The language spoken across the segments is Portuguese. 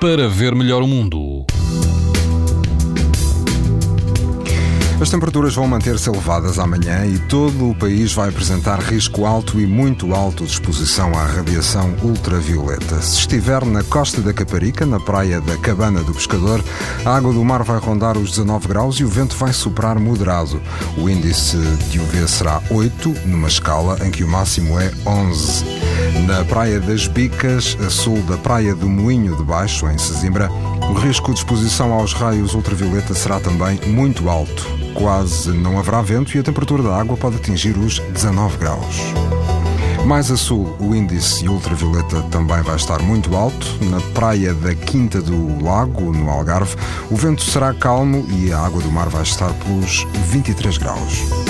para ver melhor o mundo. As temperaturas vão manter-se elevadas amanhã e todo o país vai apresentar risco alto e muito alto de exposição à radiação ultravioleta. Se estiver na costa da Caparica, na praia da Cabana do Pescador, a água do mar vai rondar os 19 graus e o vento vai soprar moderado. O índice de UV será 8, numa escala em que o máximo é 11. Na Praia das Bicas, a sul da Praia do Moinho de Baixo, em Sesimbra, o risco de exposição aos raios ultravioleta será também muito alto quase não haverá vento e a temperatura da água pode atingir os 19 graus. Mais a sul, o índice ultravioleta também vai estar muito alto. Na praia da Quinta do Lago, no Algarve, o vento será calmo e a água do mar vai estar pelos 23 graus.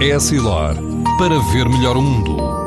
Essilor, para ver melhor o mundo.